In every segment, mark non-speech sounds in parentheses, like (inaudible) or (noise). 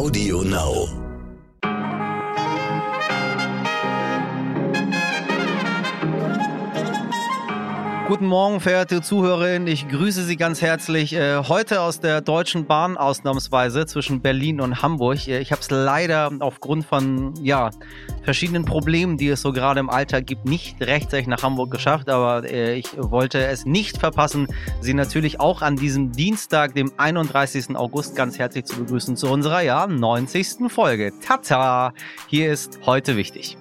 Audio Now. Guten Morgen, verehrte Zuhörerinnen. Ich grüße Sie ganz herzlich. Äh, heute aus der Deutschen Bahn ausnahmsweise zwischen Berlin und Hamburg. Äh, ich habe es leider aufgrund von ja, verschiedenen Problemen, die es so gerade im Alltag gibt, nicht rechtzeitig nach Hamburg geschafft. Aber äh, ich wollte es nicht verpassen, Sie natürlich auch an diesem Dienstag, dem 31. August, ganz herzlich zu begrüßen zu unserer ja 90. Folge. Tata! Hier ist heute wichtig.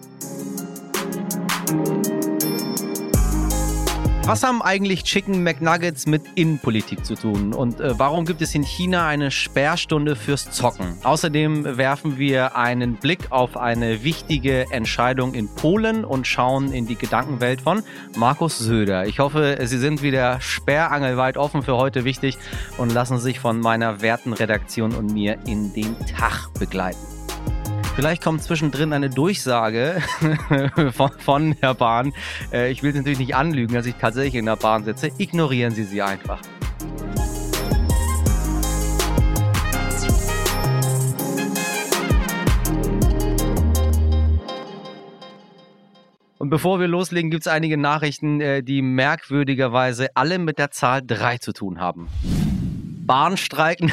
Was haben eigentlich Chicken McNuggets mit Innenpolitik zu tun? Und äh, warum gibt es in China eine Sperrstunde fürs Zocken? Außerdem werfen wir einen Blick auf eine wichtige Entscheidung in Polen und schauen in die Gedankenwelt von Markus Söder. Ich hoffe, Sie sind wieder sperrangelweit offen für heute wichtig und lassen sich von meiner werten Redaktion und mir in den Tag begleiten. Vielleicht kommt zwischendrin eine Durchsage (laughs) von, von der Bahn. Äh, ich will Sie natürlich nicht anlügen, dass ich tatsächlich in der Bahn sitze. Ignorieren Sie sie einfach. Und bevor wir loslegen, gibt es einige Nachrichten, äh, die merkwürdigerweise alle mit der Zahl 3 zu tun haben. Bahnstreiken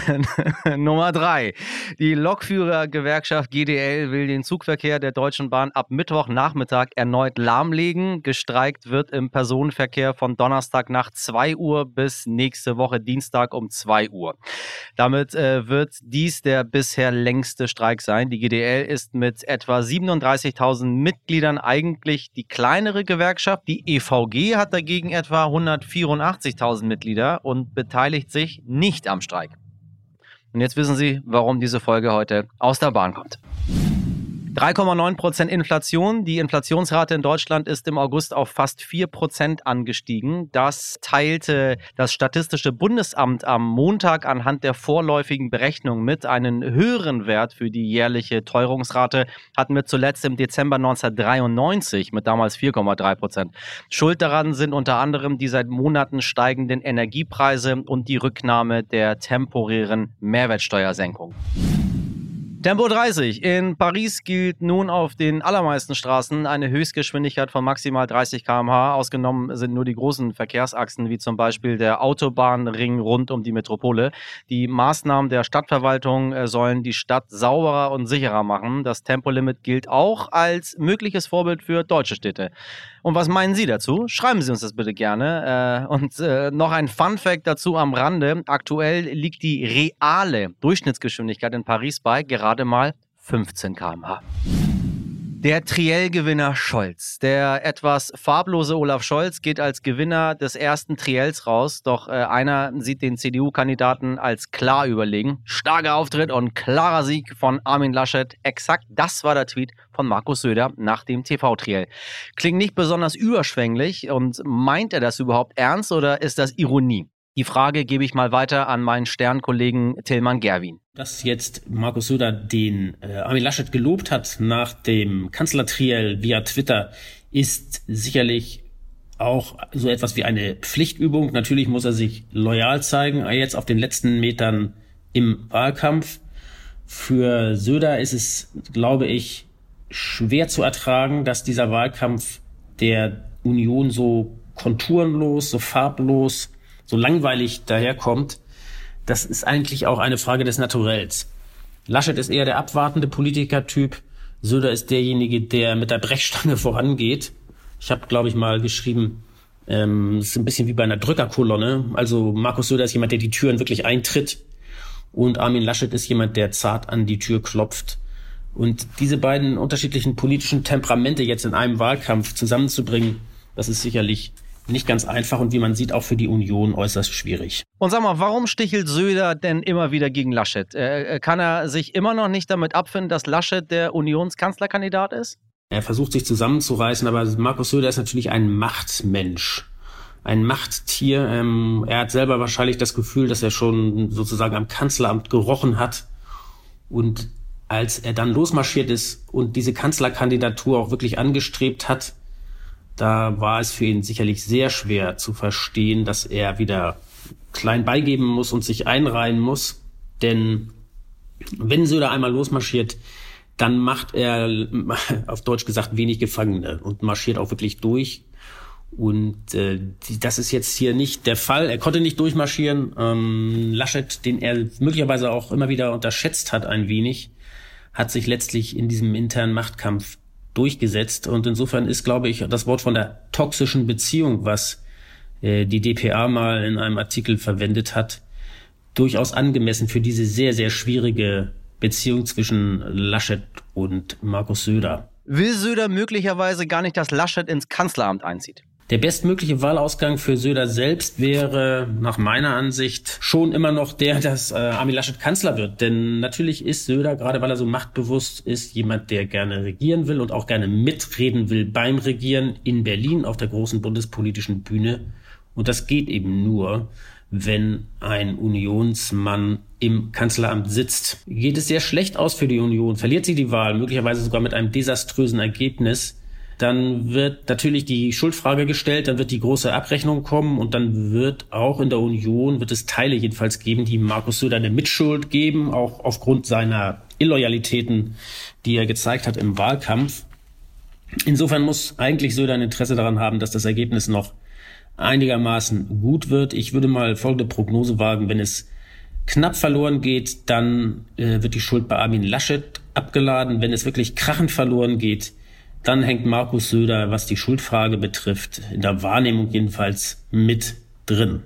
(laughs) Nummer drei. Die Lokführergewerkschaft GDL will den Zugverkehr der Deutschen Bahn ab Mittwochnachmittag erneut lahmlegen. Gestreikt wird im Personenverkehr von Donnerstag nach 2 Uhr bis nächste Woche Dienstag um 2 Uhr. Damit äh, wird dies der bisher längste Streik sein. Die GDL ist mit etwa 37.000 Mitgliedern eigentlich die kleinere Gewerkschaft. Die EVG hat dagegen etwa 184.000 Mitglieder und beteiligt sich nicht am Streik. Und jetzt wissen Sie, warum diese Folge heute aus der Bahn kommt. 3,9 Prozent Inflation. Die Inflationsrate in Deutschland ist im August auf fast 4 Prozent angestiegen. Das teilte das Statistische Bundesamt am Montag anhand der vorläufigen Berechnung mit. Einen höheren Wert für die jährliche Teuerungsrate hatten wir zuletzt im Dezember 1993 mit damals 4,3 Prozent. Schuld daran sind unter anderem die seit Monaten steigenden Energiepreise und die Rücknahme der temporären Mehrwertsteuersenkung. Tempo 30. In Paris gilt nun auf den allermeisten Straßen eine Höchstgeschwindigkeit von maximal 30 km/h. Ausgenommen sind nur die großen Verkehrsachsen, wie zum Beispiel der Autobahnring rund um die Metropole. Die Maßnahmen der Stadtverwaltung äh, sollen die Stadt sauberer und sicherer machen. Das Tempolimit gilt auch als mögliches Vorbild für deutsche Städte. Und was meinen Sie dazu? Schreiben Sie uns das bitte gerne. Äh, und äh, noch ein Fun Fact dazu am Rande. Aktuell liegt die reale Durchschnittsgeschwindigkeit in Paris bei gerade mal 15 km/h. Der Triell-Gewinner Scholz. Der etwas farblose Olaf Scholz geht als Gewinner des ersten Triels raus, doch äh, einer sieht den CDU-Kandidaten als klar überlegen. Starker Auftritt und klarer Sieg von Armin Laschet. Exakt das war der Tweet von Markus Söder nach dem TV-Triell. Klingt nicht besonders überschwänglich und meint er das überhaupt ernst oder ist das Ironie? Die Frage gebe ich mal weiter an meinen Sternkollegen Tillmann Gerwin. Dass jetzt Markus Söder den äh, Armin Laschet gelobt hat nach dem Kanzlertriell via Twitter, ist sicherlich auch so etwas wie eine Pflichtübung. Natürlich muss er sich loyal zeigen, jetzt auf den letzten Metern im Wahlkampf. Für Söder ist es, glaube ich, schwer zu ertragen, dass dieser Wahlkampf der Union so konturenlos, so farblos so langweilig daherkommt, das ist eigentlich auch eine Frage des Naturells. Laschet ist eher der abwartende Politikertyp, Söder ist derjenige, der mit der Brechstange (laughs) vorangeht. Ich habe, glaube ich, mal geschrieben, ähm, es ist ein bisschen wie bei einer Drückerkolonne. Also Markus Söder ist jemand, der die Türen wirklich eintritt und Armin Laschet ist jemand, der zart an die Tür klopft. Und diese beiden unterschiedlichen politischen Temperamente jetzt in einem Wahlkampf zusammenzubringen, das ist sicherlich nicht ganz einfach und wie man sieht auch für die Union äußerst schwierig. Und sag mal, warum stichelt Söder denn immer wieder gegen Laschet? Äh, äh, kann er sich immer noch nicht damit abfinden, dass Laschet der Unionskanzlerkandidat ist? Er versucht sich zusammenzureißen, aber Markus Söder ist natürlich ein Machtmensch. Ein Machttier. Ähm, er hat selber wahrscheinlich das Gefühl, dass er schon sozusagen am Kanzleramt gerochen hat. Und als er dann losmarschiert ist und diese Kanzlerkandidatur auch wirklich angestrebt hat, da war es für ihn sicherlich sehr schwer zu verstehen, dass er wieder klein beigeben muss und sich einreihen muss. Denn Wenn Söder einmal losmarschiert, dann macht er (laughs) auf Deutsch gesagt wenig Gefangene und marschiert auch wirklich durch. Und äh, das ist jetzt hier nicht der Fall. Er konnte nicht durchmarschieren. Ähm, Laschet, den er möglicherweise auch immer wieder unterschätzt hat ein wenig, hat sich letztlich in diesem internen Machtkampf durchgesetzt. Und insofern ist, glaube ich, das Wort von der toxischen Beziehung, was äh, die DPA mal in einem Artikel verwendet hat, durchaus angemessen für diese sehr, sehr schwierige Beziehung zwischen Laschet und Markus Söder. Will Söder möglicherweise gar nicht, dass Laschet ins Kanzleramt einzieht? Der bestmögliche Wahlausgang für Söder selbst wäre nach meiner Ansicht schon immer noch der, dass äh, Armin Laschet Kanzler wird. Denn natürlich ist Söder, gerade weil er so machtbewusst ist, jemand, der gerne regieren will und auch gerne mitreden will beim Regieren in Berlin auf der großen bundespolitischen Bühne. Und das geht eben nur, wenn ein Unionsmann im Kanzleramt sitzt. Geht es sehr schlecht aus für die Union, verliert sie die Wahl, möglicherweise sogar mit einem desaströsen Ergebnis, dann wird natürlich die Schuldfrage gestellt, dann wird die große Abrechnung kommen und dann wird auch in der Union, wird es Teile jedenfalls geben, die Markus Söder eine Mitschuld geben, auch aufgrund seiner Illoyalitäten, die er gezeigt hat im Wahlkampf. Insofern muss eigentlich Söder ein Interesse daran haben, dass das Ergebnis noch einigermaßen gut wird. Ich würde mal folgende Prognose wagen. Wenn es knapp verloren geht, dann äh, wird die Schuld bei Armin Laschet abgeladen. Wenn es wirklich krachend verloren geht, dann hängt Markus Söder, was die Schuldfrage betrifft, in der Wahrnehmung jedenfalls mit drin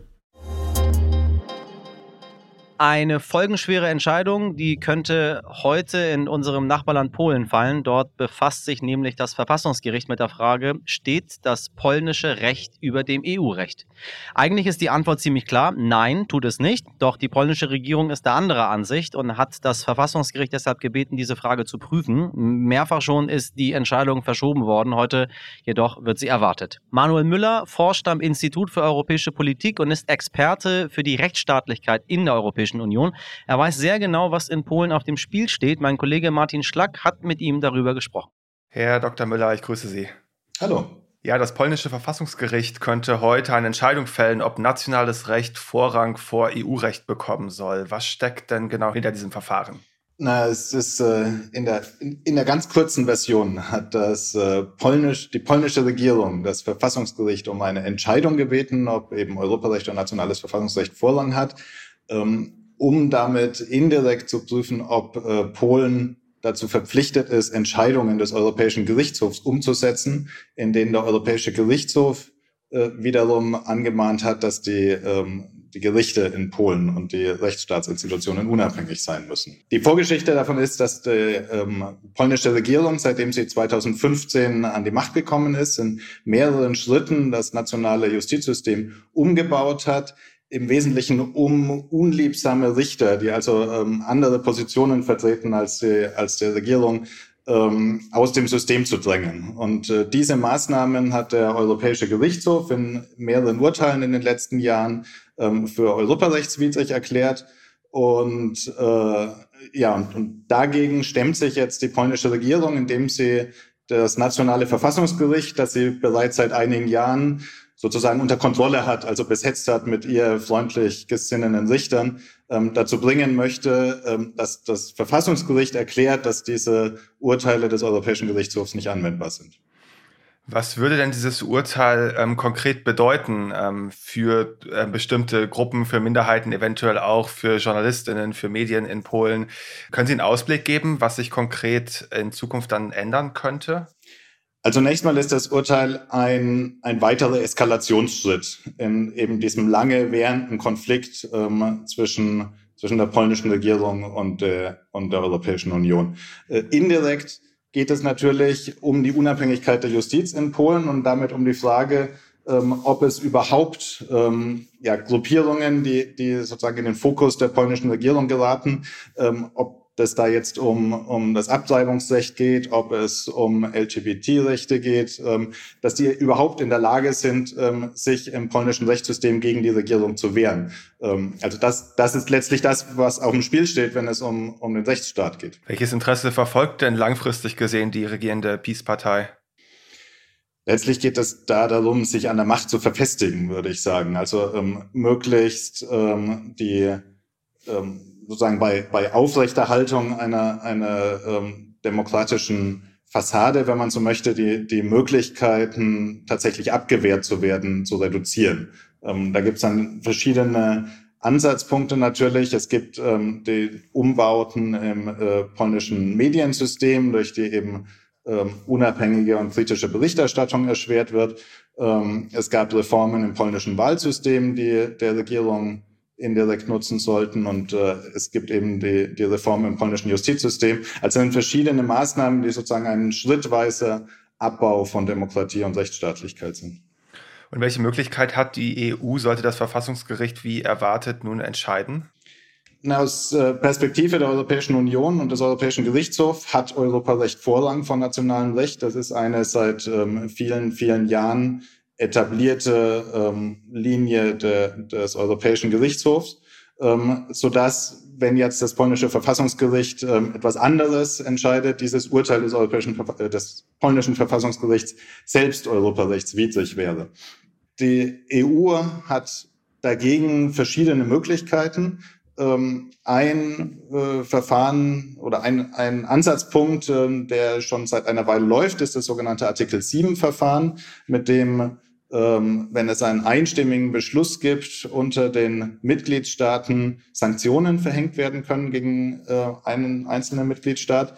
eine folgenschwere Entscheidung, die könnte heute in unserem Nachbarland Polen fallen. Dort befasst sich nämlich das Verfassungsgericht mit der Frage, steht das polnische Recht über dem EU-Recht? Eigentlich ist die Antwort ziemlich klar, nein, tut es nicht. Doch die polnische Regierung ist der anderer Ansicht und hat das Verfassungsgericht deshalb gebeten, diese Frage zu prüfen. Mehrfach schon ist die Entscheidung verschoben worden, heute jedoch wird sie erwartet. Manuel Müller forscht am Institut für europäische Politik und ist Experte für die Rechtsstaatlichkeit in der Europäischen Europäischen Union. Er weiß sehr genau, was in Polen auf dem Spiel steht. Mein Kollege Martin Schlack hat mit ihm darüber gesprochen. Herr Dr. Müller, ich grüße Sie. Hallo. Ja, das polnische Verfassungsgericht könnte heute eine Entscheidung fällen, ob nationales Recht Vorrang vor EU-Recht bekommen soll. Was steckt denn genau hinter diesem Verfahren? Na, es ist äh, in, der, in, in, der ganz kurzen Version hat das äh, polnisch, die polnische Regierung das Verfassungsgericht um eine Entscheidung gebeten, ob eben Europarecht und nationales Verfassungsrecht Vorrang hat. Ähm, um damit indirekt zu prüfen, ob äh, Polen dazu verpflichtet ist, Entscheidungen des Europäischen Gerichtshofs umzusetzen, in denen der Europäische Gerichtshof äh, wiederum angemahnt hat, dass die, ähm, die Gerichte in Polen und die Rechtsstaatsinstitutionen unabhängig sein müssen. Die Vorgeschichte davon ist, dass die ähm, polnische Regierung, seitdem sie 2015 an die Macht gekommen ist, in mehreren Schritten das nationale Justizsystem umgebaut hat, im Wesentlichen um unliebsame Richter, die also ähm, andere Positionen vertreten als die, als der Regierung, ähm, aus dem System zu drängen. Und äh, diese Maßnahmen hat der Europäische Gerichtshof in mehreren Urteilen in den letzten Jahren ähm, für europarechtswidrig erklärt. Und äh, ja, und, und dagegen stemmt sich jetzt die polnische Regierung, indem sie das nationale Verfassungsgericht, das sie bereits seit einigen Jahren sozusagen unter Kontrolle hat, also besetzt hat mit ihr freundlich gesinnenen Richtern, ähm, dazu bringen möchte, ähm, dass das Verfassungsgericht erklärt, dass diese Urteile des Europäischen Gerichtshofs nicht anwendbar sind. Was würde denn dieses Urteil ähm, konkret bedeuten ähm, für äh, bestimmte Gruppen, für Minderheiten, eventuell auch für Journalistinnen, für Medien in Polen? Können Sie einen Ausblick geben, was sich konkret in Zukunft dann ändern könnte? Also zunächst mal ist das Urteil ein, ein weiterer Eskalationsschritt in eben diesem lange währenden Konflikt ähm, zwischen, zwischen der polnischen Regierung und, äh, und der Europäischen Union. Äh, indirekt geht es natürlich um die Unabhängigkeit der Justiz in Polen und damit um die Frage, ähm, ob es überhaupt ähm, ja, Gruppierungen, die, die sozusagen in den Fokus der polnischen Regierung geraten, ähm, ob dass da jetzt um, um das Abtreibungsrecht geht, ob es um LGBT-Rechte geht, ähm, dass die überhaupt in der Lage sind, ähm, sich im polnischen Rechtssystem gegen die Regierung zu wehren. Ähm, also das, das ist letztlich das, was auf dem Spiel steht, wenn es um, um den Rechtsstaat geht. Welches Interesse verfolgt denn langfristig gesehen die regierende Peace-Partei? Letztlich geht es da darum, sich an der Macht zu verfestigen, würde ich sagen. Also ähm, möglichst ähm, die ähm, sozusagen bei, bei Aufrechterhaltung einer, einer ähm, demokratischen Fassade, wenn man so möchte, die, die Möglichkeiten, tatsächlich abgewehrt zu werden, zu reduzieren. Ähm, da gibt es dann verschiedene Ansatzpunkte natürlich. Es gibt ähm, die Umbauten im äh, polnischen Mediensystem, durch die eben ähm, unabhängige und kritische Berichterstattung erschwert wird. Ähm, es gab Reformen im polnischen Wahlsystem, die der Regierung indirekt nutzen sollten. Und äh, es gibt eben die, die Reform im polnischen Justizsystem. Also sind verschiedene Maßnahmen, die sozusagen ein schrittweiser Abbau von Demokratie und Rechtsstaatlichkeit sind. Und welche Möglichkeit hat die EU, sollte das Verfassungsgericht wie erwartet nun entscheiden? Aus äh, Perspektive der Europäischen Union und des Europäischen Gerichtshofs hat Europarecht Vorrang von nationalem Recht. Das ist eine seit ähm, vielen, vielen Jahren etablierte ähm, Linie de, des Europäischen Gerichtshofs, ähm, so dass wenn jetzt das polnische Verfassungsgericht ähm, etwas anderes entscheidet, dieses Urteil des, Europäischen, äh, des polnischen Verfassungsgerichts selbst europarechtswidrig wäre. Die EU hat dagegen verschiedene Möglichkeiten. Ähm, ein äh, Verfahren oder ein, ein Ansatzpunkt, äh, der schon seit einer Weile läuft, ist das sogenannte Artikel 7 Verfahren, mit dem wenn es einen einstimmigen Beschluss gibt, unter den Mitgliedstaaten Sanktionen verhängt werden können gegen äh, einen einzelnen Mitgliedstaat.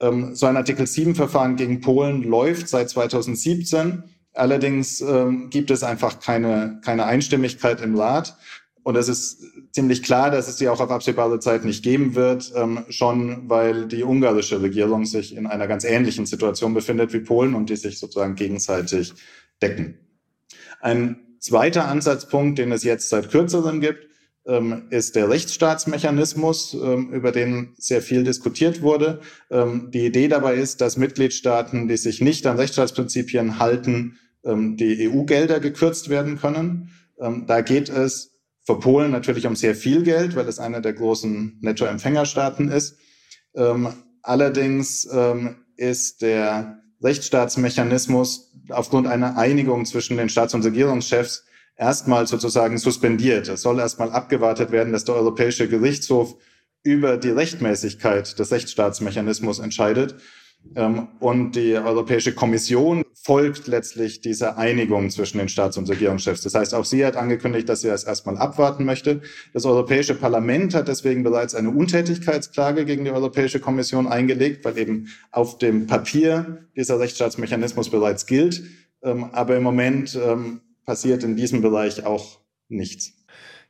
Ähm, so ein Artikel 7-Verfahren gegen Polen läuft seit 2017. Allerdings ähm, gibt es einfach keine, keine Einstimmigkeit im Rat. Und es ist ziemlich klar, dass es die auch auf absehbare Zeit nicht geben wird, ähm, schon weil die ungarische Regierung sich in einer ganz ähnlichen Situation befindet wie Polen und die sich sozusagen gegenseitig decken. Ein zweiter Ansatzpunkt, den es jetzt seit kürzerem gibt, ähm, ist der Rechtsstaatsmechanismus, ähm, über den sehr viel diskutiert wurde. Ähm, die Idee dabei ist, dass Mitgliedstaaten, die sich nicht an Rechtsstaatsprinzipien halten, die EU-Gelder gekürzt werden können. Da geht es für Polen natürlich um sehr viel Geld, weil es einer der großen Nettoempfängerstaaten ist. Allerdings ist der Rechtsstaatsmechanismus aufgrund einer Einigung zwischen den Staats- und Regierungschefs erstmal sozusagen suspendiert. Es soll erstmal abgewartet werden, dass der Europäische Gerichtshof über die Rechtmäßigkeit des Rechtsstaatsmechanismus entscheidet. Ähm, und die Europäische Kommission folgt letztlich dieser Einigung zwischen den Staats- und Regierungschefs. Das heißt, auch sie hat angekündigt, dass sie das erstmal abwarten möchte. Das Europäische Parlament hat deswegen bereits eine Untätigkeitsklage gegen die Europäische Kommission eingelegt, weil eben auf dem Papier dieser Rechtsstaatsmechanismus bereits gilt. Ähm, aber im Moment ähm, passiert in diesem Bereich auch nichts.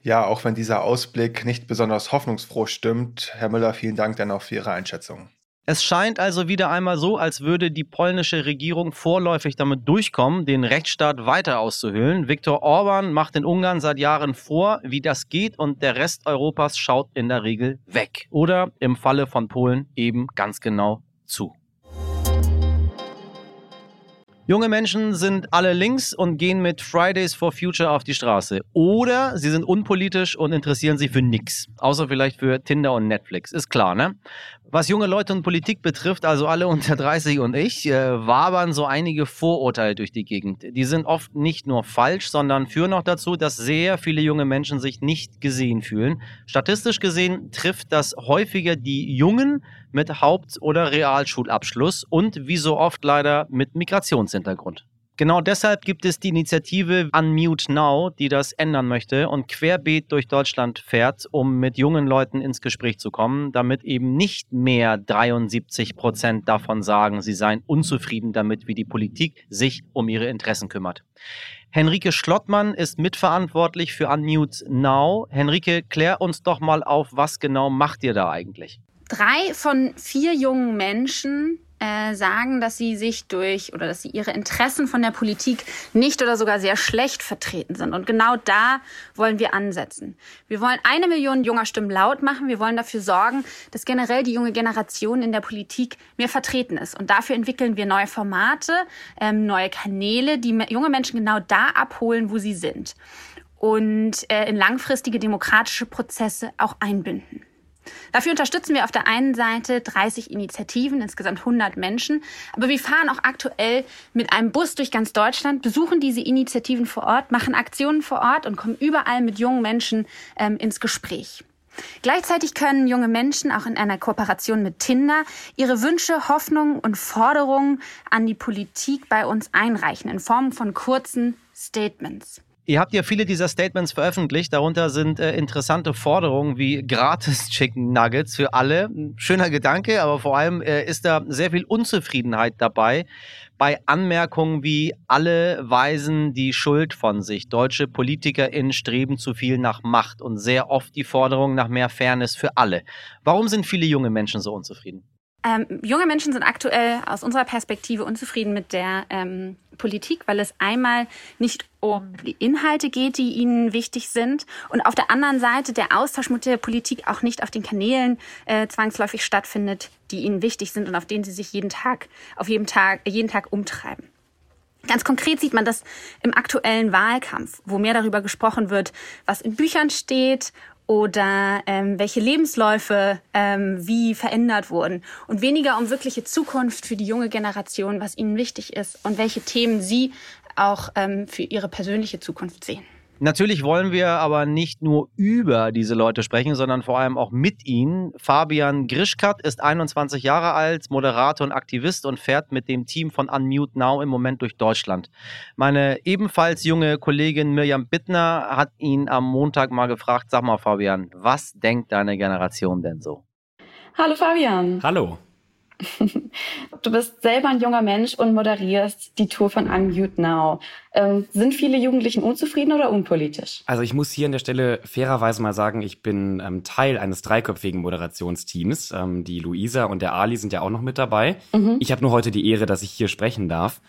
Ja, auch wenn dieser Ausblick nicht besonders hoffnungsfroh stimmt, Herr Müller, vielen Dank dennoch für Ihre Einschätzung. Es scheint also wieder einmal so, als würde die polnische Regierung vorläufig damit durchkommen, den Rechtsstaat weiter auszuhöhlen. Viktor Orban macht in Ungarn seit Jahren vor, wie das geht und der Rest Europas schaut in der Regel weg. Oder im Falle von Polen eben ganz genau zu. Junge Menschen sind alle links und gehen mit Fridays for Future auf die Straße. Oder sie sind unpolitisch und interessieren sich für nichts. Außer vielleicht für Tinder und Netflix. Ist klar, ne? Was junge Leute und Politik betrifft, also alle (laughs) unter 30 und ich, äh, wabern so einige Vorurteile durch die Gegend. Die sind oft nicht nur falsch, sondern führen auch dazu, dass sehr viele junge Menschen sich nicht gesehen fühlen. Statistisch gesehen trifft das häufiger die Jungen mit Haupt- oder Realschulabschluss und wie so oft leider mit Migrationshintergrund. Genau deshalb gibt es die Initiative Unmute Now, die das ändern möchte und querbeet durch Deutschland fährt, um mit jungen Leuten ins Gespräch zu kommen, damit eben nicht mehr 73 Prozent davon sagen, sie seien unzufrieden damit, wie die Politik sich um ihre Interessen kümmert. Henrike Schlottmann ist mitverantwortlich für Unmute Now. Henrike, klär uns doch mal auf, was genau macht ihr da eigentlich? Drei von vier jungen Menschen äh, sagen, dass sie sich durch oder dass sie ihre Interessen von der Politik nicht oder sogar sehr schlecht vertreten sind. Und genau da wollen wir ansetzen. Wir wollen eine Million junger Stimmen laut machen. Wir wollen dafür sorgen, dass generell die junge Generation in der Politik mehr vertreten ist. Und dafür entwickeln wir neue Formate, ähm, neue Kanäle, die junge Menschen genau da abholen, wo sie sind. Und äh, in langfristige demokratische Prozesse auch einbinden. Dafür unterstützen wir auf der einen Seite 30 Initiativen, insgesamt 100 Menschen. Aber wir fahren auch aktuell mit einem Bus durch ganz Deutschland, besuchen diese Initiativen vor Ort, machen Aktionen vor Ort und kommen überall mit jungen Menschen ähm, ins Gespräch. Gleichzeitig können junge Menschen auch in einer Kooperation mit Tinder ihre Wünsche, Hoffnungen und Forderungen an die Politik bei uns einreichen in Form von kurzen Statements. Ihr habt ja viele dieser Statements veröffentlicht. Darunter sind äh, interessante Forderungen wie gratis (laughs) Chicken Nuggets für alle. Schöner Gedanke, aber vor allem äh, ist da sehr viel Unzufriedenheit dabei bei Anmerkungen wie alle weisen die Schuld von sich. Deutsche PolitikerInnen streben zu viel nach Macht und sehr oft die Forderung nach mehr Fairness für alle. Warum sind viele junge Menschen so unzufrieden? Ähm, junge Menschen sind aktuell aus unserer Perspektive unzufrieden mit der ähm, Politik, weil es einmal nicht um die Inhalte geht, die ihnen wichtig sind und auf der anderen Seite der Austausch mit der Politik auch nicht auf den Kanälen äh, zwangsläufig stattfindet, die ihnen wichtig sind und auf denen sie sich jeden Tag, auf jedem Tag, jeden Tag umtreiben. Ganz konkret sieht man das im aktuellen Wahlkampf, wo mehr darüber gesprochen wird, was in Büchern steht oder ähm, welche Lebensläufe ähm, wie verändert wurden und weniger um wirkliche Zukunft für die junge Generation, was ihnen wichtig ist und welche Themen sie auch ähm, für ihre persönliche Zukunft sehen. Natürlich wollen wir aber nicht nur über diese Leute sprechen, sondern vor allem auch mit ihnen. Fabian Grischkat ist 21 Jahre alt, Moderator und Aktivist und fährt mit dem Team von Unmute Now im Moment durch Deutschland. Meine ebenfalls junge Kollegin Mirjam Bittner hat ihn am Montag mal gefragt, sag mal Fabian, was denkt deine Generation denn so? Hallo Fabian. Hallo. Du bist selber ein junger Mensch und moderierst die Tour von Unmute Now. Ähm, sind viele Jugendlichen unzufrieden oder unpolitisch? Also ich muss hier an der Stelle fairerweise mal sagen, ich bin ähm, Teil eines dreiköpfigen Moderationsteams. Ähm, die Luisa und der Ali sind ja auch noch mit dabei. Mhm. Ich habe nur heute die Ehre, dass ich hier sprechen darf.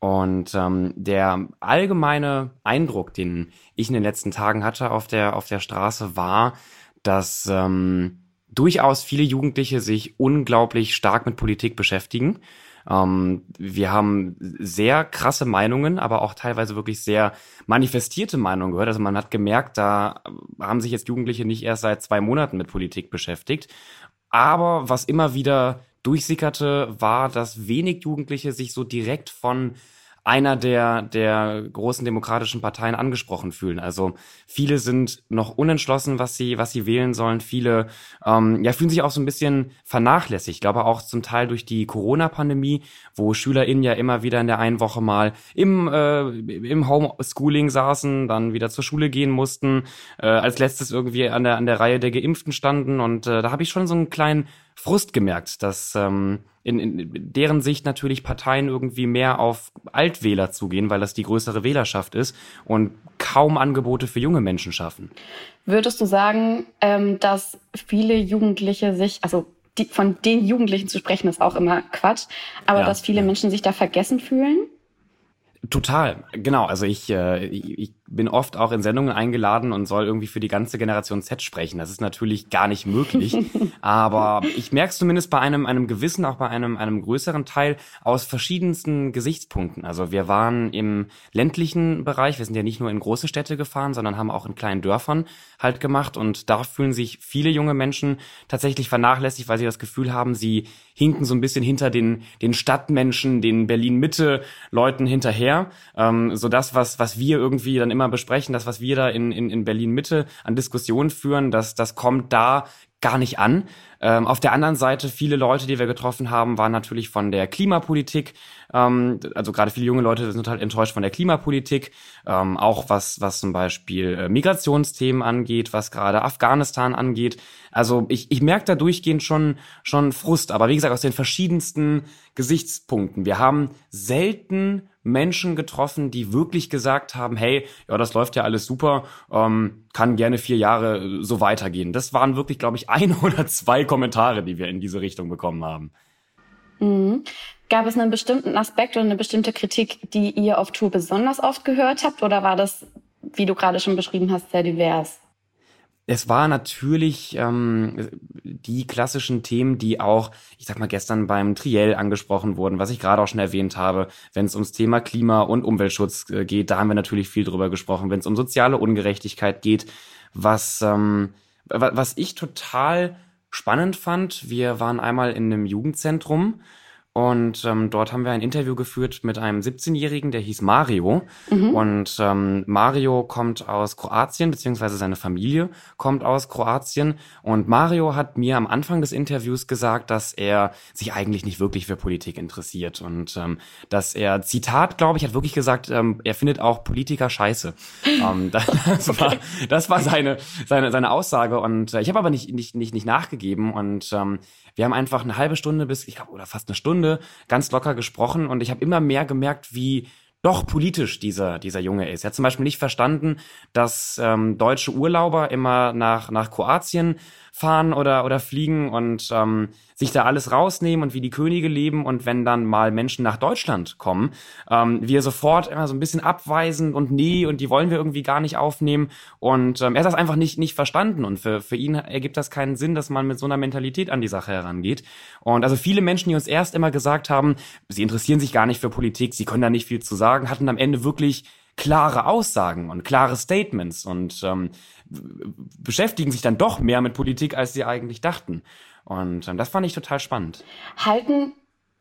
Und ähm, der allgemeine Eindruck, den ich in den letzten Tagen hatte auf der auf der Straße, war, dass ähm, durchaus viele Jugendliche sich unglaublich stark mit Politik beschäftigen. Ähm, wir haben sehr krasse Meinungen, aber auch teilweise wirklich sehr manifestierte Meinungen gehört. Also man hat gemerkt, da haben sich jetzt Jugendliche nicht erst seit zwei Monaten mit Politik beschäftigt. Aber was immer wieder durchsickerte, war, dass wenig Jugendliche sich so direkt von einer der, der großen demokratischen Parteien angesprochen fühlen. Also viele sind noch unentschlossen, was sie, was sie wählen sollen. Viele ähm, ja, fühlen sich auch so ein bisschen vernachlässigt. Ich glaube auch zum Teil durch die Corona-Pandemie, wo SchülerInnen ja immer wieder in der einen Woche mal im, äh, im Homeschooling saßen, dann wieder zur Schule gehen mussten, äh, als letztes irgendwie an der, an der Reihe der Geimpften standen. Und äh, da habe ich schon so einen kleinen Frust gemerkt, dass ähm, in, in deren Sicht natürlich Parteien irgendwie mehr auf Altwähler zugehen, weil das die größere Wählerschaft ist und kaum Angebote für junge Menschen schaffen. Würdest du sagen, ähm, dass viele Jugendliche sich, also die, von den Jugendlichen zu sprechen, ist auch immer Quatsch, aber ja, dass viele ja. Menschen sich da vergessen fühlen? Total, genau. Also ich, äh, ich bin oft auch in Sendungen eingeladen und soll irgendwie für die ganze Generation Z sprechen. Das ist natürlich gar nicht möglich. (laughs) aber ich merke es zumindest bei einem, einem gewissen, auch bei einem, einem größeren Teil aus verschiedensten Gesichtspunkten. Also wir waren im ländlichen Bereich, wir sind ja nicht nur in große Städte gefahren, sondern haben auch in kleinen Dörfern halt gemacht. Und da fühlen sich viele junge Menschen tatsächlich vernachlässigt, weil sie das Gefühl haben, sie hinken so ein bisschen hinter den, den Stadtmenschen, den Berlin-Mitte-Leuten hinterher. Ähm, so das, was, was wir irgendwie dann immer besprechen, das, was wir da in, in, in Berlin Mitte an Diskussionen führen, das, das kommt da gar nicht an. Ähm, auf der anderen Seite, viele Leute, die wir getroffen haben, waren natürlich von der Klimapolitik, ähm, also gerade viele junge Leute sind total enttäuscht von der Klimapolitik, ähm, auch was, was zum Beispiel äh, Migrationsthemen angeht, was gerade Afghanistan angeht. Also ich, ich merke da durchgehend schon, schon Frust, aber wie gesagt, aus den verschiedensten Gesichtspunkten. Wir haben selten Menschen getroffen, die wirklich gesagt haben, hey, ja, das läuft ja alles super, ähm, kann gerne vier Jahre äh, so weitergehen. Das waren wirklich, glaube ich, (laughs) ein oder zwei Kommentare, die wir in diese Richtung bekommen haben. Mhm. Gab es einen bestimmten Aspekt oder eine bestimmte Kritik, die ihr auf Tour besonders oft gehört habt, oder war das, wie du gerade schon beschrieben hast, sehr divers? Es war natürlich ähm, die klassischen Themen, die auch, ich sag mal, gestern beim Triell angesprochen wurden, was ich gerade auch schon erwähnt habe, wenn es ums Thema Klima und Umweltschutz äh, geht, da haben wir natürlich viel drüber gesprochen, wenn es um soziale Ungerechtigkeit geht, was, ähm, was ich total spannend fand, wir waren einmal in einem Jugendzentrum Und ähm, dort haben wir ein Interview geführt mit einem 17-Jährigen, der hieß Mario. Mhm. Und ähm, Mario kommt aus Kroatien, beziehungsweise seine Familie kommt aus Kroatien. Und Mario hat mir am Anfang des Interviews gesagt, dass er sich eigentlich nicht wirklich für Politik interessiert. Und ähm, dass er, Zitat, glaube ich, hat wirklich gesagt, ähm, er findet auch Politiker scheiße. (laughs) ähm, (laughs) das, okay. war, das war seine, seine, seine Aussage. Und äh, ich habe aber nicht, nicht, nicht, nicht nachgegeben. Und ähm, wir haben einfach eine halbe Stunde bis, ich glaube, oder fast eine Stunde ganz locker gesprochen und ich habe immer mehr gemerkt, wie doch politisch dieser, dieser Junge ist. Er hat zum Beispiel nicht verstanden, dass ähm, deutsche Urlauber immer nach, nach Kroatien fahren oder, oder fliegen und ähm, sich da alles rausnehmen und wie die Könige leben. Und wenn dann mal Menschen nach Deutschland kommen, ähm, wir sofort immer so ein bisschen abweisen und nee und die wollen wir irgendwie gar nicht aufnehmen. Und ähm, er hat das einfach nicht, nicht verstanden. Und für, für ihn ergibt das keinen Sinn, dass man mit so einer Mentalität an die Sache herangeht. Und also viele Menschen, die uns erst immer gesagt haben, sie interessieren sich gar nicht für Politik, sie können da nicht viel zu sagen, hatten am Ende wirklich klare Aussagen und klare Statements. Und ähm, beschäftigen sich dann doch mehr mit Politik, als sie eigentlich dachten. Und ähm, das fand ich total spannend. Halten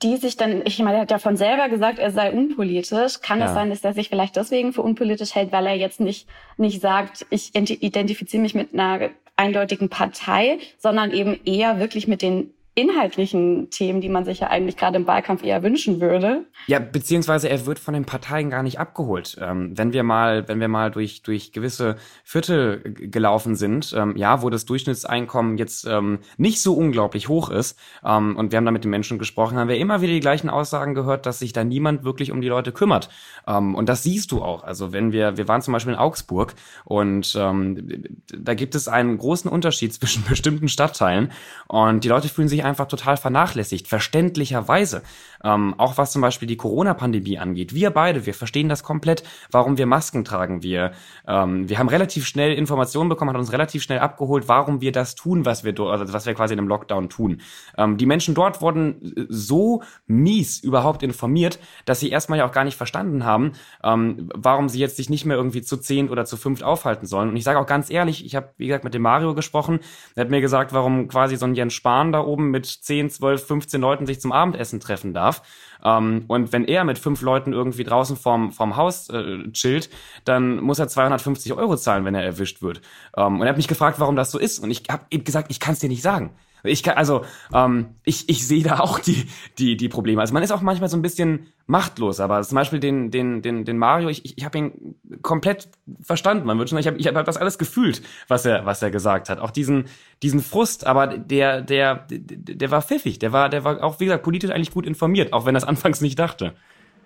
die sich dann, ich meine, er hat ja von selber gesagt, er sei unpolitisch. Kann ja. es sein, dass er sich vielleicht deswegen für unpolitisch hält, weil er jetzt nicht, nicht sagt, ich identifiziere mich mit einer eindeutigen Partei, sondern eben eher wirklich mit den inhaltlichen Themen, die man sich ja eigentlich gerade im Wahlkampf eher wünschen würde. Ja, beziehungsweise er wird von den Parteien gar nicht abgeholt. Ähm, wenn wir mal, wenn wir mal durch durch gewisse Viertel gelaufen sind, ähm, ja, wo das Durchschnittseinkommen jetzt ähm, nicht so unglaublich hoch ist, ähm, und wir haben da mit den Menschen gesprochen, haben wir immer wieder die gleichen Aussagen gehört, dass sich da niemand wirklich um die Leute kümmert. Ähm, und das siehst du auch. Also wenn wir, wir waren zum Beispiel in Augsburg und ähm, da gibt es einen großen Unterschied (laughs) zwischen bestimmten Stadtteilen und die Leute fühlen sich einfach total vernachlässigt, verständlicherweise. Ähm, auch was zum Beispiel die Corona-Pandemie angeht. Wir beide, wir verstehen das komplett, warum wir Masken tragen. Wir, ähm, wir haben relativ schnell Informationen bekommen, hat uns relativ schnell abgeholt, warum wir das tun, was wir, also was wir quasi in einem Lockdown tun. Ähm, die Menschen dort wurden so mies überhaupt informiert, dass sie erstmal ja auch gar nicht verstanden haben, ähm, warum sie jetzt sich nicht mehr irgendwie zu zehn oder zu fünft aufhalten sollen. Und ich sage auch ganz ehrlich, ich habe, wie gesagt, mit dem Mario gesprochen, der hat mir gesagt, warum quasi so ein Jens Spahn da oben mit 10, 12, 15 Leuten sich zum Abendessen treffen darf. Ähm, und wenn er mit fünf Leuten irgendwie draußen vorm, vorm Haus äh, chillt, dann muss er 250 Euro zahlen, wenn er erwischt wird. Ähm, und er hat mich gefragt, warum das so ist. Und ich habe eben gesagt, ich kann es dir nicht sagen. Ich kann, also ähm, ich, ich sehe da auch die, die, die Probleme. Also man ist auch manchmal so ein bisschen machtlos, aber zum Beispiel den, den, den, den Mario, ich, ich, habe ihn komplett verstanden. Man wird schon, ich habe ich hab das alles gefühlt, was er, was er gesagt hat. Auch diesen, diesen Frust, aber der, der, der, war pfiffig, der war, der war auch, wie gesagt, politisch eigentlich gut informiert, auch wenn er es (laughs) anfangs nicht dachte.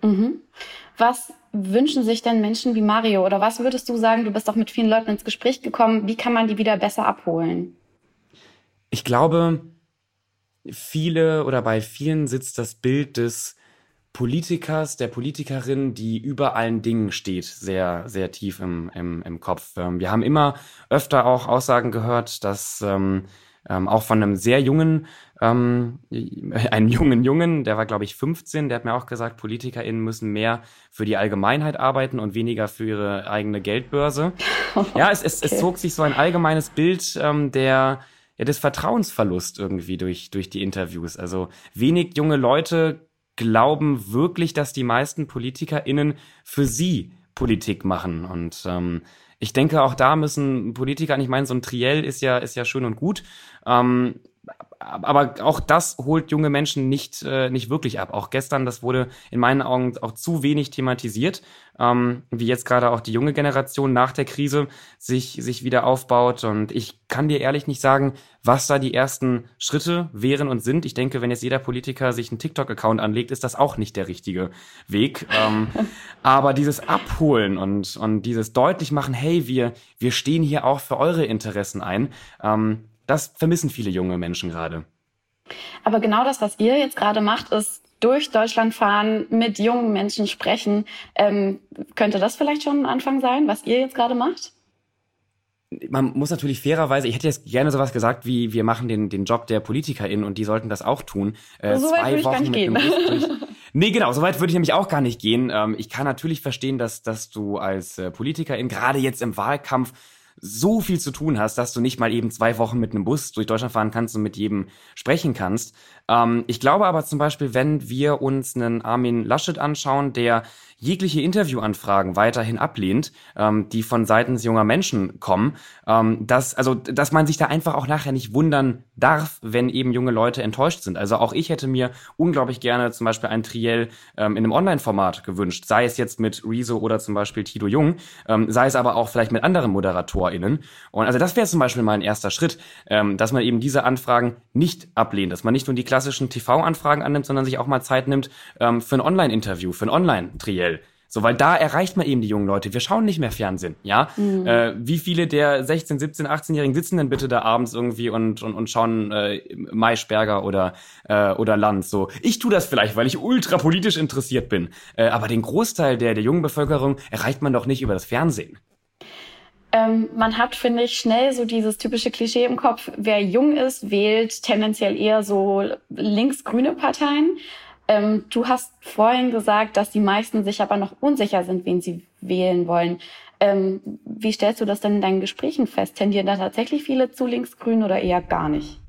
Mhm. Was wünschen sich denn Menschen wie Mario? Oder was würdest du sagen, du bist doch mit vielen Leuten ins Gespräch gekommen, wie kann man die wieder besser abholen? ich glaube, viele oder bei vielen sitzt das Bild des Politikers, der Politikerin, die über allen Dingen steht, sehr, sehr tief im, im, im Kopf. Ähm, wir haben immer öfter auch Aussagen gehört, dass ähm, ähm, auch von einem sehr jungen, ähm, (laughs) einen jungen Jungen, der war glaube ich 15, der hat mir auch gesagt, PolitikerInnen müssen mehr für die Allgemeinheit arbeiten und weniger für ihre eigene Geldbörse. (laughs) ja, es, es, okay. es zog sich so ein allgemeines Bild ähm, der ja, des Vertrauensverlust irgendwie durch, durch die Interviews. Also wenig junge Leute glauben wirklich, dass die meisten PolitikerInnen für sie Politik machen. Und ähm, ich denke, auch da müssen Politiker, ich meine, so ein Triell ist ja, ist ja schön und gut. Ähm, aber auch das holt junge Menschen nicht, äh, nicht wirklich ab. Auch gestern, das wurde in meinen Augen auch zu wenig thematisiert, ähm, wie jetzt gerade auch die junge Generation nach der Krise sich, sich wieder aufbaut. Und ich kann dir ehrlich nicht sagen, was da die ersten Schritte wären und sind. Ich denke, wenn jetzt jeder Politiker sich einen TikTok-Account anlegt, ist das auch nicht der richtige Weg. Ähm, (laughs) aber dieses Abholen und, und dieses deutlich machen, hey, wir, wir stehen hier auch für eure Interessen ein, ähm, das vermissen viele junge Menschen gerade. Aber genau das, was ihr jetzt gerade macht, ist durch Deutschland fahren, mit jungen Menschen sprechen. Ähm, könnte das vielleicht schon ein Anfang sein, was ihr jetzt gerade macht? man muss natürlich fairerweise, ich hätte jetzt gerne sowas gesagt wie, wir machen den, den Job der PolitikerInnen und die sollten das auch tun. Äh, so weit würde ich gar nicht gehen. (laughs) Nee, genau, so weit würde ich nämlich auch gar nicht gehen. Ähm, ich kann natürlich verstehen, dass, dass du als äh, Politikerin, gerade jetzt im Wahlkampf, so viel zu tun hast, dass du nicht mal eben zwei Wochen mit einem Bus durch Deutschland fahren kannst und mit jedem sprechen kannst. Ähm, ich glaube aber zum Beispiel, wenn wir uns einen Armin Laschet anschauen, der jegliche Interviewanfragen weiterhin ablehnt, ähm, die von seitens junger Menschen kommen, ähm, dass, also, dass man sich da einfach auch nachher nicht wundern darf, wenn eben junge Leute enttäuscht sind. Also auch ich hätte mir unglaublich gerne zum Beispiel ein Triell ähm, in einem Online-Format gewünscht, sei es jetzt mit Rezo oder zum Beispiel Tito Jung, ähm, sei es aber auch vielleicht mit anderen ModeratorInnen. Und also das wäre zum Beispiel mal ein erster Schritt, ähm, dass man eben diese Anfragen nicht ablehnt, dass man nicht nur die klassischen TV-Anfragen annimmt, sondern sich auch mal Zeit nimmt ähm, für ein Online-Interview, für ein Online-Triell. So, weil da erreicht man eben die jungen Leute. Wir schauen nicht mehr Fernsehen, ja? Mhm. Äh, wie viele der 16, 17, 18-Jährigen sitzen denn bitte da abends irgendwie und, und, und schauen äh, Maischberger oder, äh, oder Land? So, ich tue das vielleicht, weil ich ultra politisch interessiert bin. Äh, aber den Großteil der, der jungen Bevölkerung erreicht man doch nicht über das Fernsehen. Ähm, man hat, finde ich, schnell so dieses typische Klischee im Kopf, wer jung ist, wählt tendenziell eher so links-grüne Parteien. Ähm, du hast vorhin gesagt, dass die meisten sich aber noch unsicher sind, wen sie wählen wollen. Ähm, wie stellst du das denn in deinen Gesprächen fest? Tendieren da tatsächlich viele zu linksgrün oder eher gar nicht?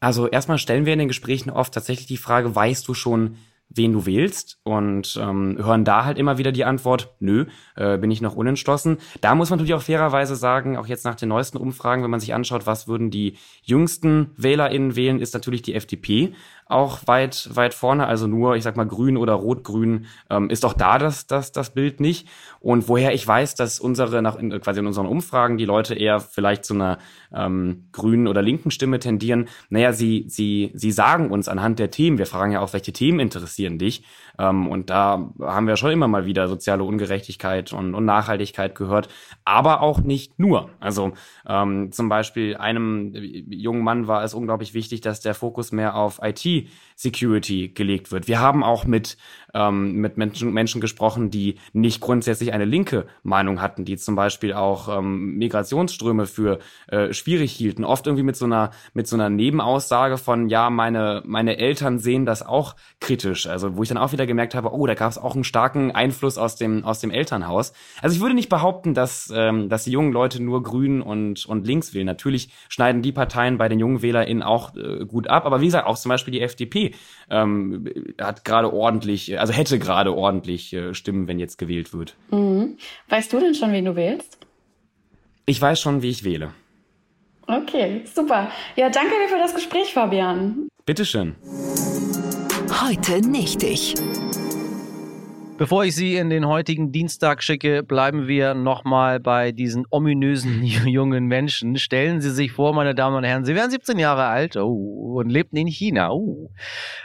Also erstmal stellen wir in den Gesprächen oft tatsächlich die Frage, weißt du schon, wen du wählst und ähm, hören da halt immer wieder die Antwort, nö, äh, bin ich noch unentschlossen. Da muss man natürlich auch fairerweise sagen, auch jetzt nach den neuesten Umfragen, wenn man sich anschaut, was würden die jüngsten WählerInnen wählen, ist natürlich die FDP auch weit, weit vorne, also nur, ich sag mal, grün oder rot-grün, ähm, ist auch da das, das, das Bild nicht. Und woher ich weiß, dass unsere, nach, in, quasi in unseren Umfragen, die Leute eher vielleicht zu einer ähm, grünen oder linken Stimme tendieren, naja, sie, sie, sie sagen uns anhand der Themen, wir fragen ja auch, welche Themen interessieren dich. Ähm, und da haben wir schon immer mal wieder soziale Ungerechtigkeit und, und Nachhaltigkeit gehört, aber auch nicht nur. Also ähm, zum Beispiel einem jungen Mann war es unglaublich wichtig, dass der Fokus mehr auf be IT-Security gelegt wird. Wir haben auch mit, ähm, mit Menschen, Menschen gesprochen, die nicht grundsätzlich eine linke Meinung hatten, die zum Beispiel auch ähm, Migrationsströme für äh, schwierig hielten. Oft irgendwie mit so einer, mit so einer Nebenaussage von, ja, meine, meine Eltern sehen das auch kritisch. Also wo ich dann auch wieder gemerkt habe, oh, da gab es auch einen starken Einfluss aus dem, aus dem Elternhaus. Also ich würde nicht behaupten, dass, ähm, dass die jungen Leute nur grün und, und links wählen. Natürlich schneiden die Parteien bei den jungen WählerInnen auch äh, gut ab. Aber wie gesagt, auch zum Beispiel die FDP ähm, hat gerade ordentlich, also hätte gerade ordentlich äh, Stimmen, wenn jetzt gewählt wird. Mhm. Weißt du denn schon, wen du wählst? Ich weiß schon, wie ich wähle. Okay, super. Ja, danke dir für das Gespräch, Fabian. Bitteschön. Heute nicht ich. Bevor ich Sie in den heutigen Dienstag schicke, bleiben wir nochmal bei diesen ominösen (laughs) jungen Menschen. Stellen Sie sich vor, meine Damen und Herren, Sie wären 17 Jahre alt oh, und lebten in China. Oh.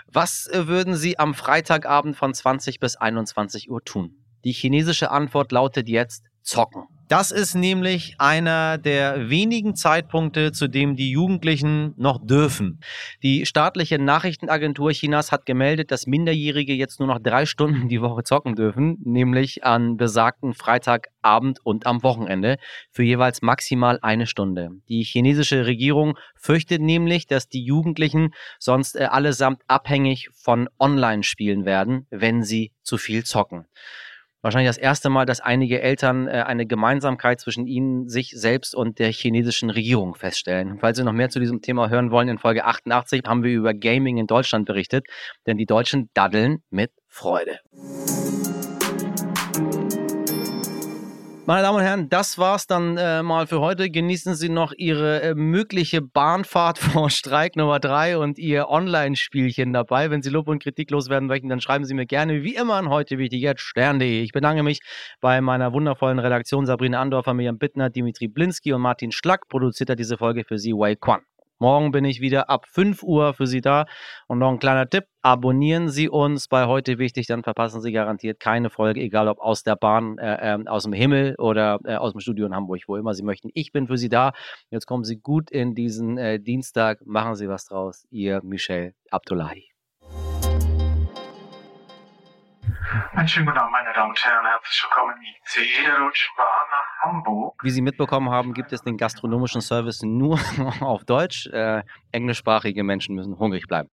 Was äh, würden Sie am Freitagabend von 20 bis 21 Uhr tun? Die chinesische Antwort lautet jetzt zocken. Das ist nämlich einer der wenigen Zeitpunkte, zu dem die Jugendlichen noch dürfen. Die staatliche Nachrichtenagentur Chinas hat gemeldet, dass Minderjährige jetzt nur noch drei Stunden die Woche zocken dürfen, nämlich an besagten Freitagabend und am Wochenende für jeweils maximal eine Stunde. Die chinesische Regierung fürchtet nämlich, dass die Jugendlichen sonst äh, allesamt abhängig von Online-Spielen werden, wenn sie zu viel zocken wahrscheinlich das erste Mal, dass einige Eltern äh, eine Gemeinsamkeit zwischen ihnen, sich selbst und der chinesischen Regierung feststellen. Falls Sie noch mehr zu diesem Thema hören wollen, in Folge 88 haben wir über Gaming in Deutschland berichtet, denn die Deutschen daddeln mit Freude. Meine Damen und Herren, das war's dann äh, mal für heute. Genießen Sie noch Ihre äh, mögliche Bahnfahrt (laughs) vor Streik Nummer 3 und Ihr Online-Spielchen dabei. Wenn Sie Lob und Kritik loswerden möchten, dann schreiben Sie mir gerne wie immer an heute wichtig jetzt stern.de. Ich bedanke mich bei meiner wundervollen Redaktion Sabrina Andorfer, Miriam Bittner, Dimitri Blinski und Martin Schlack. Produziert hat diese Folge für Sie Wei Quan. Morgen bin ich wieder ab 5 Uhr für Sie da. Und noch ein kleiner Tipp: Abonnieren Sie uns bei heute wichtig, dann verpassen Sie garantiert keine Folge, egal ob aus der Bahn, äh, äh, aus dem Himmel oder äh, aus dem Studio in Hamburg, wo immer Sie möchten. Ich bin für Sie da. Jetzt kommen Sie gut in diesen äh, Dienstag. Machen Sie was draus. Ihr Michel Abdullahi. Einen schönen guten Abend, meine Damen und Herren. Herzlich willkommen in ICE der Deutschen Bahn nach Hamburg. Wie Sie mitbekommen haben, gibt es den gastronomischen Service nur (laughs) auf Deutsch. Äh, englischsprachige Menschen müssen hungrig bleiben.